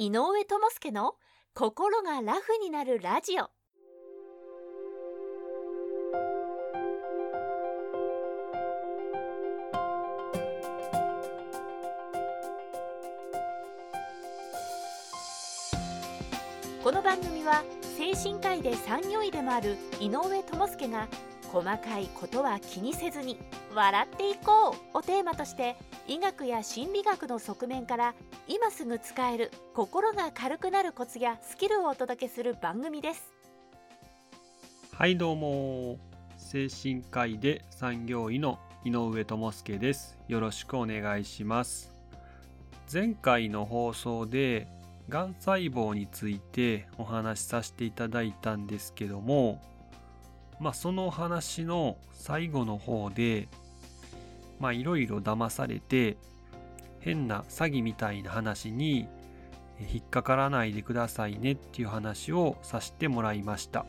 井上智介の心がラフになるラジオ。この番組は精神科医で産業医でもある井上智介が細かいことは気にせずに笑っていこうをテーマとして医学や心理学の側面から今すぐ使える心が軽くなるコツやスキルをお届けする番組です。はいどうも。精神科医で産業医の井上智介です。よろしくお願いします。前回の放送でがん細胞についてお話しさせていただいたんですけどもまあその話の最後の方でまあいろいろ騙されて変な詐欺みたいな話に引っかからないでくださいねっていう話をさせてもらいました。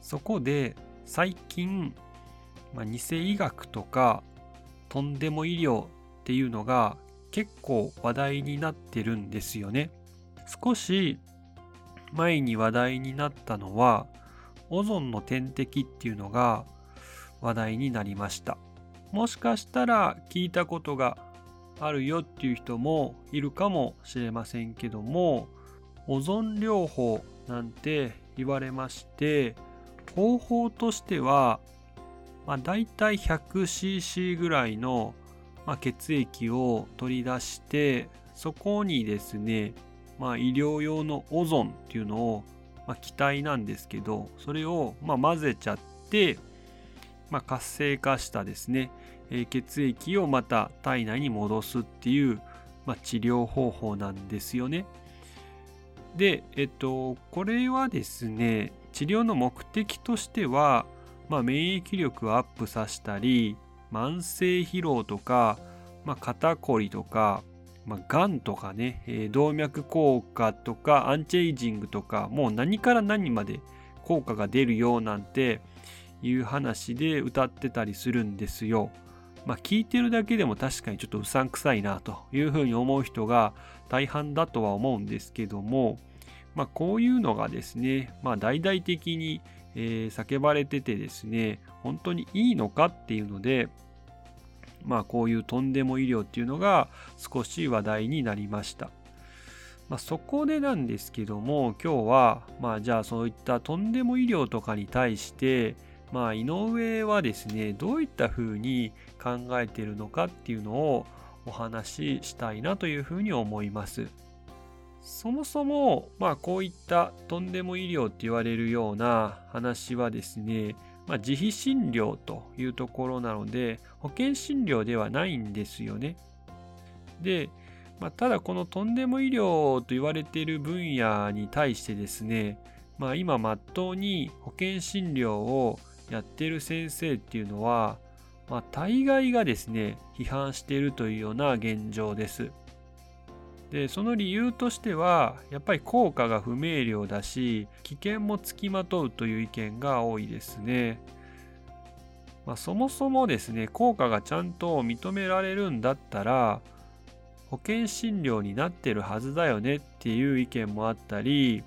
そこで最近、まあ、偽医学とかとんでも医療っていうのが結構話題になってるんですよね。少し前に話題になったのはオゾンの点滴っていうのが話題になりました。もしかしたら聞いたことがあるよっていう人もいるかもしれませんけどもオゾン療法なんて言われまして方法としては、まあ、大体 100cc ぐらいのまあ、血液を取り出してそこにですね、まあ、医療用のオゾンっていうのを、まあ、気体なんですけどそれをまあ混ぜちゃって、まあ、活性化したですね、え、血液をまた体内に戻すっていう、まあ、治療方法なんですよね。で、えっと、これはですね治療の目的としては、まあ、免疫力をアップさせたり慢性疲労とか、まあ、肩こりとか、まあ、がんとかね、えー、動脈硬化とかアンチエイジングとかもう何から何まで効果が出るよなんていう話で歌ってたりするんですよ。まあ聞いてるだけでも確かにちょっとうさんくさいなというふうに思う人が大半だとは思うんですけども、まあこういうのがですね、まあ大々的に、えー、叫ばれててですね、本当にいいのかっていうので、まあこういうとんでも医療っていうのが少し話題になりました。まあ、そこでなんですけども今日はまあじゃあそういったとんでも医療とかに対してまあ井上はですねどういったふうに考えてるのかっていうのをお話ししたいなというふうに思います。そもそもまあこういったとんでも医療って言われるような話はですねまあ、自費診療というところなので保険診療ではないんですよね。で、まあ、ただこのとんでも医療と言われている分野に対してですね、まあ、今まっとうに保険診療をやってる先生っていうのは、まあ、大概がですね批判しているというような現状です。でその理由としてはやっぱり効果が不明瞭だし危険もつきまとうという意見が多いですね。まあ、そもそもですね効果がちゃんと認められるんだったら保険診療になってるはずだよねっていう意見もあったり、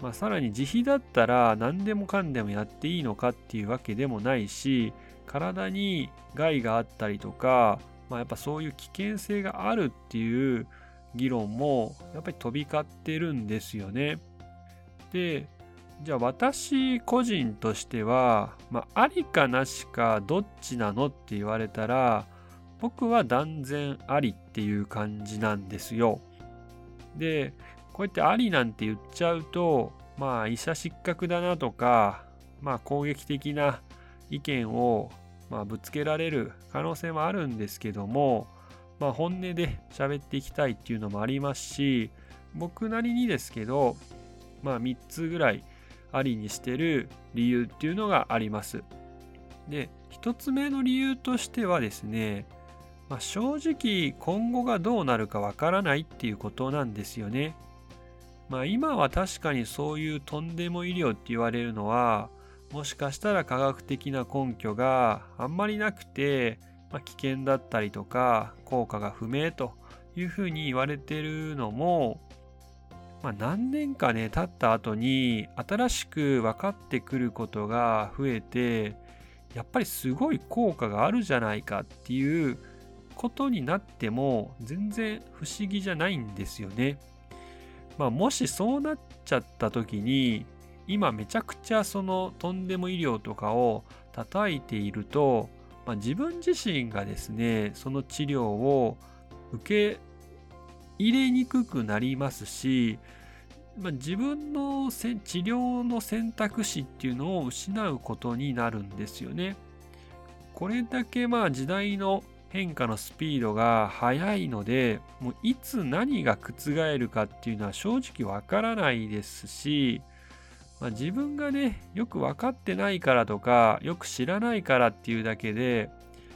まあ、さらに自費だったら何でもかんでもやっていいのかっていうわけでもないし体に害があったりとか、まあ、やっぱそういう危険性があるっていう議論もやっぱり飛び交ってるんですよね。でじゃあ私個人としては、まあ、ありかなしかどっちなのって言われたら僕は断然ありっていう感じなんですよ。でこうやってありなんて言っちゃうとまあ医者失格だなとかまあ攻撃的な意見をまあぶつけられる可能性もあるんですけどもまあ、本音で喋っていきたいっていうのもありますし僕なりにですけど、まあ、3つぐらいありにしてる理由っていうのがあります。で1つ目の理由としてはですね、まあ、正直今後がどうなるかわからないっていうことなんですよね。まあ今は確かにそういうとんでも医療って言われるのはもしかしたら科学的な根拠があんまりなくてまあ、危険だったりとか効果が不明というふうに言われてるのも、まあ、何年かね経った後に新しく分かってくることが増えてやっぱりすごい効果があるじゃないかっていうことになっても全然不思議じゃないんですよね。まあ、もしそうなっちゃった時に今めちゃくちゃそのとんでも医療とかを叩いていると、まあ、自分自身がですねその治療を受け入れにくくなりますし、まあ、自分の治療の選択肢っていうのを失うことになるんですよね。これだけまあ時代の変化のスピードが速いのでもういつ何が覆るかっていうのは正直わからないですし、まあ、自分がねよく分かってないからとかよく知らないからっていうだけで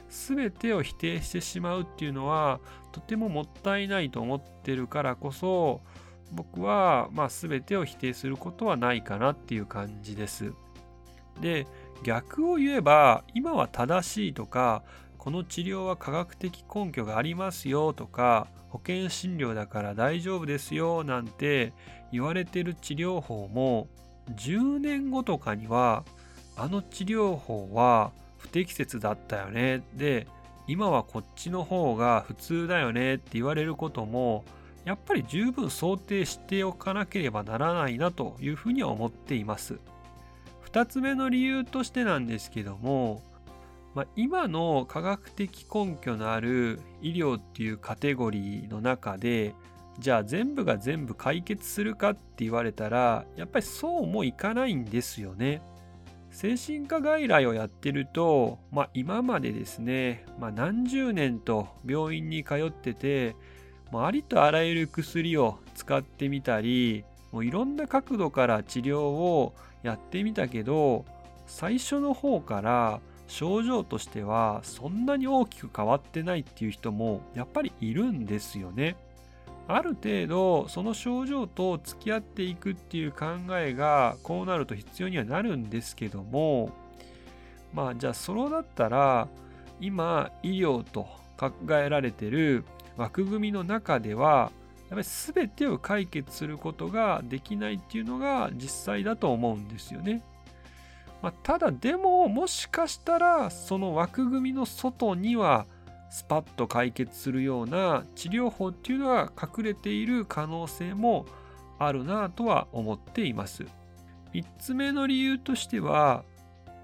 全てを否定してしまうっていうのはとてももったいないと思ってるからこそ僕はまあ全てを否定することはないかなっていう感じです。で逆を言えば今は正しいとかこの治療は科学的根拠がありますよとか保険診療だから大丈夫ですよなんて言われてる治療法も10年後とかにはあの治療法は不適切だったよねで今はこっちの方が普通だよねって言われることもやっぱり十分想定しておかなければならないなというふうには思っています。2つ目の理由としてなんですけどもまあ、今の科学的根拠のある医療っていうカテゴリーの中でじゃあ全部が全部解決するかって言われたらやっぱりそうもいかないんですよね。精神科外来をやってると、まあ、今までですね、まあ、何十年と病院に通ってて、まあ、ありとあらゆる薬を使ってみたりもういろんな角度から治療をやってみたけど最初の方から症状としてはそんなに大きく変わってないっていう人もやっぱりいるんですよね。ある程度その症状と付き合っていくっていう考えがこうなると必要にはなるんですけどもまあじゃあそれだったら今医療と考えられてる枠組みの中ではやっぱり全てを解決することができないっていうのが実際だと思うんですよね。まあ、ただでももしかしたらその枠組みの外にはスパッと解決するような治療法っていうのが隠れている可能性もあるなとは思っています。3つ目の理由としては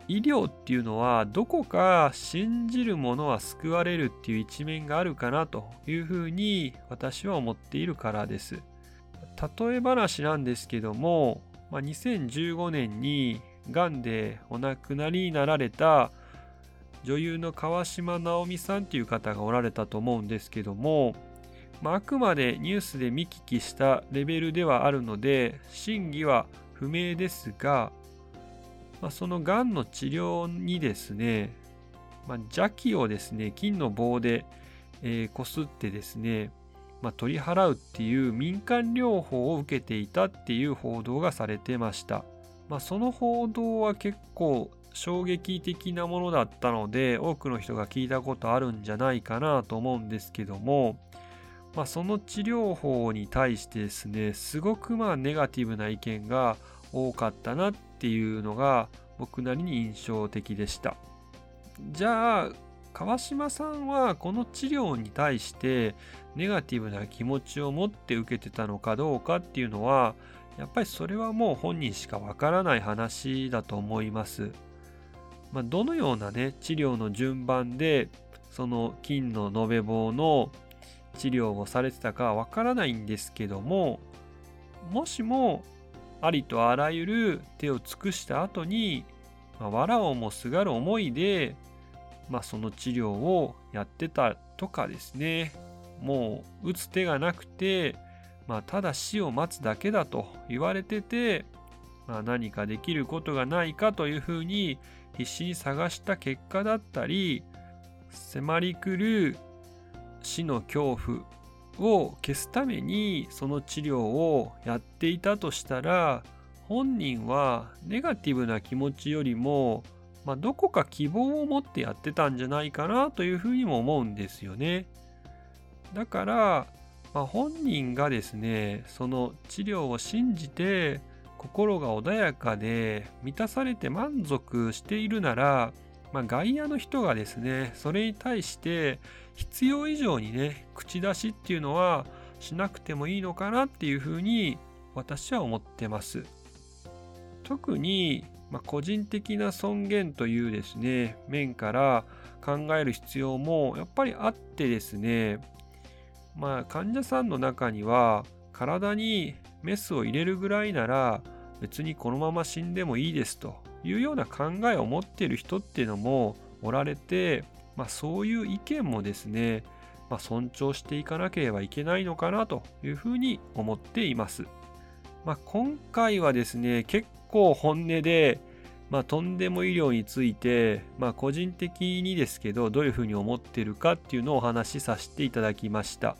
医療っていうのはどこか信じる者は救われるっていう一面があるかなというふうに私は思っているからです。例え話なんですけども、まあ、2015年にがんでお亡くなりになられた女優の川島直美さんという方がおられたと思うんですけども、まあ、あくまでニュースで見聞きしたレベルではあるので真偽は不明ですが、まあ、そのがんの治療にですね、まあ、邪気をですね金の棒でこす、えー、ってですね、まあ、取り払うっていう民間療法を受けていたっていう報道がされてました。まあ、その報道は結構衝撃的なものだったので多くの人が聞いたことあるんじゃないかなと思うんですけども、まあ、その治療法に対してですねすごくまあネガティブな意見が多かったなっていうのが僕なりに印象的でした。じゃあ川島さんはこの治療に対してネガティブな気持ちを持って受けてたのかどうかっていうのはやっぱりそれはもう本人しかわからない話だと思います。まあ、どのようなね治療の順番でその金の延べ棒の治療をされてたかわからないんですけどももしもありとあらゆる手を尽くした後に、まあ、藁をもすがる思いで、まあ、その治療をやってたとかですねもう打つ手がなくてまあ、ただ死を待つだけだと言われてて、まあ、何かできることがないかというふうに必死に探した結果だったり迫り来る死の恐怖を消すためにその治療をやっていたとしたら本人はネガティブな気持ちよりもまあ、どこか希望を持ってやってたんじゃないかなというふうにも思うんですよね。だから、まあ、本人がですねその治療を信じて心が穏やかで満たされて満足しているなら、まあ、外野の人がですねそれに対して必要以上にね口出しっていうのはしなくてもいいのかなっていうふうに私は思ってます。特に、まあ、個人的な尊厳というですね面から考える必要もやっぱりあってですねまあ患者さんの中には体にメスを入れるぐらいなら別にこのまま死んでもいいですというような考えを持ってる人っていうのもおられて、まあ、そういう意見もですね、まあ、尊重していかなければいけないのかなというふうに思っています。まあ、今回はですね結構本音で、まあ、とんでも医療について、まあ、個人的にですけどどういうふうに思ってるかっていうのをお話しさせていただきました。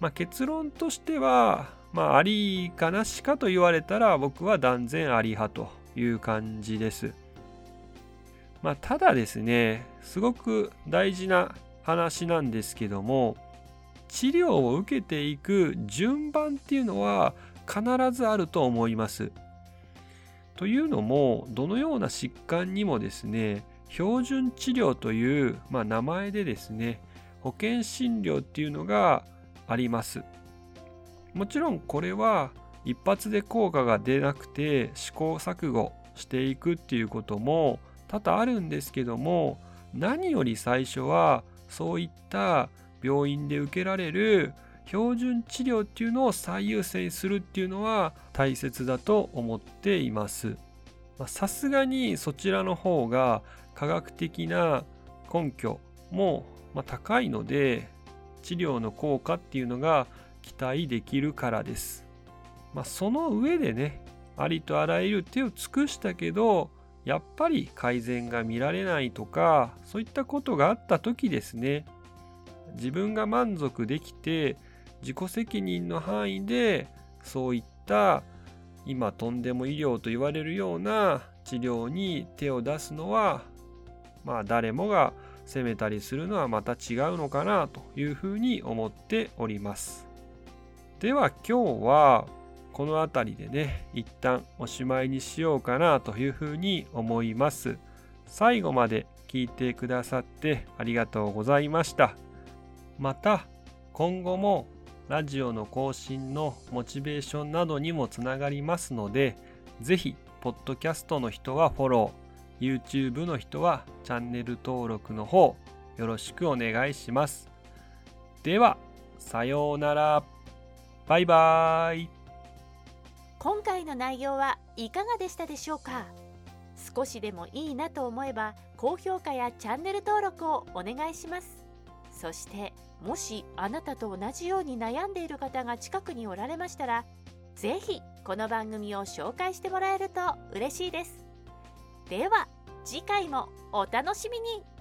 まあ、結論としては、まあ、ありかなしかと言われたら僕は断然あり派という感じです。まあ、ただですね、すごく大事な話なんですけども、治療を受けていく順番っていうのは必ずあると思います。というのも、どのような疾患にもですね、標準治療という、まあ、名前でですね、保険診療っていうのがあります。もちろんこれは一発で効果が出なくて試行錯誤していくっていうことも多々あるんですけども何より最初はそういった病院で受けられる標準治療っていうのを最優先するっていうのは大切だと思っています。さすがにそちらの方が科学的な根拠も高いので治療の効果っていうのが期待できるからです。まあ、その上でね、ありとあらゆる手を尽くしたけど、やっぱり改善が見られないとか、そういったことがあった時ですね、自分が満足できて、自己責任の範囲で、そういった今とんでも医療と言われるような治療に手を出すのは、まあ誰もが責めたりするのはまた違うのかなというふうに思っております。では今日はこの辺りでね一旦おしまいにしようかなというふうに思います。最後まで聞いてくださってありがとうございました。また今後もラジオの更新のモチベーションなどにもつながりますので、ぜひ、ポッドキャストの人はフォロー、YouTube の人はチャンネル登録の方よろしくお願いします。では、さようなら。バイバイ。今回の内容はいかがでしたでしょうか？少しでもいいなと思えば高評価やチャンネル登録をお願いします。そしてもしあなたと同じように悩んでいる方が近くにおられましたら是非この番組を紹介してもらえると嬉しいです。では次回もお楽しみに。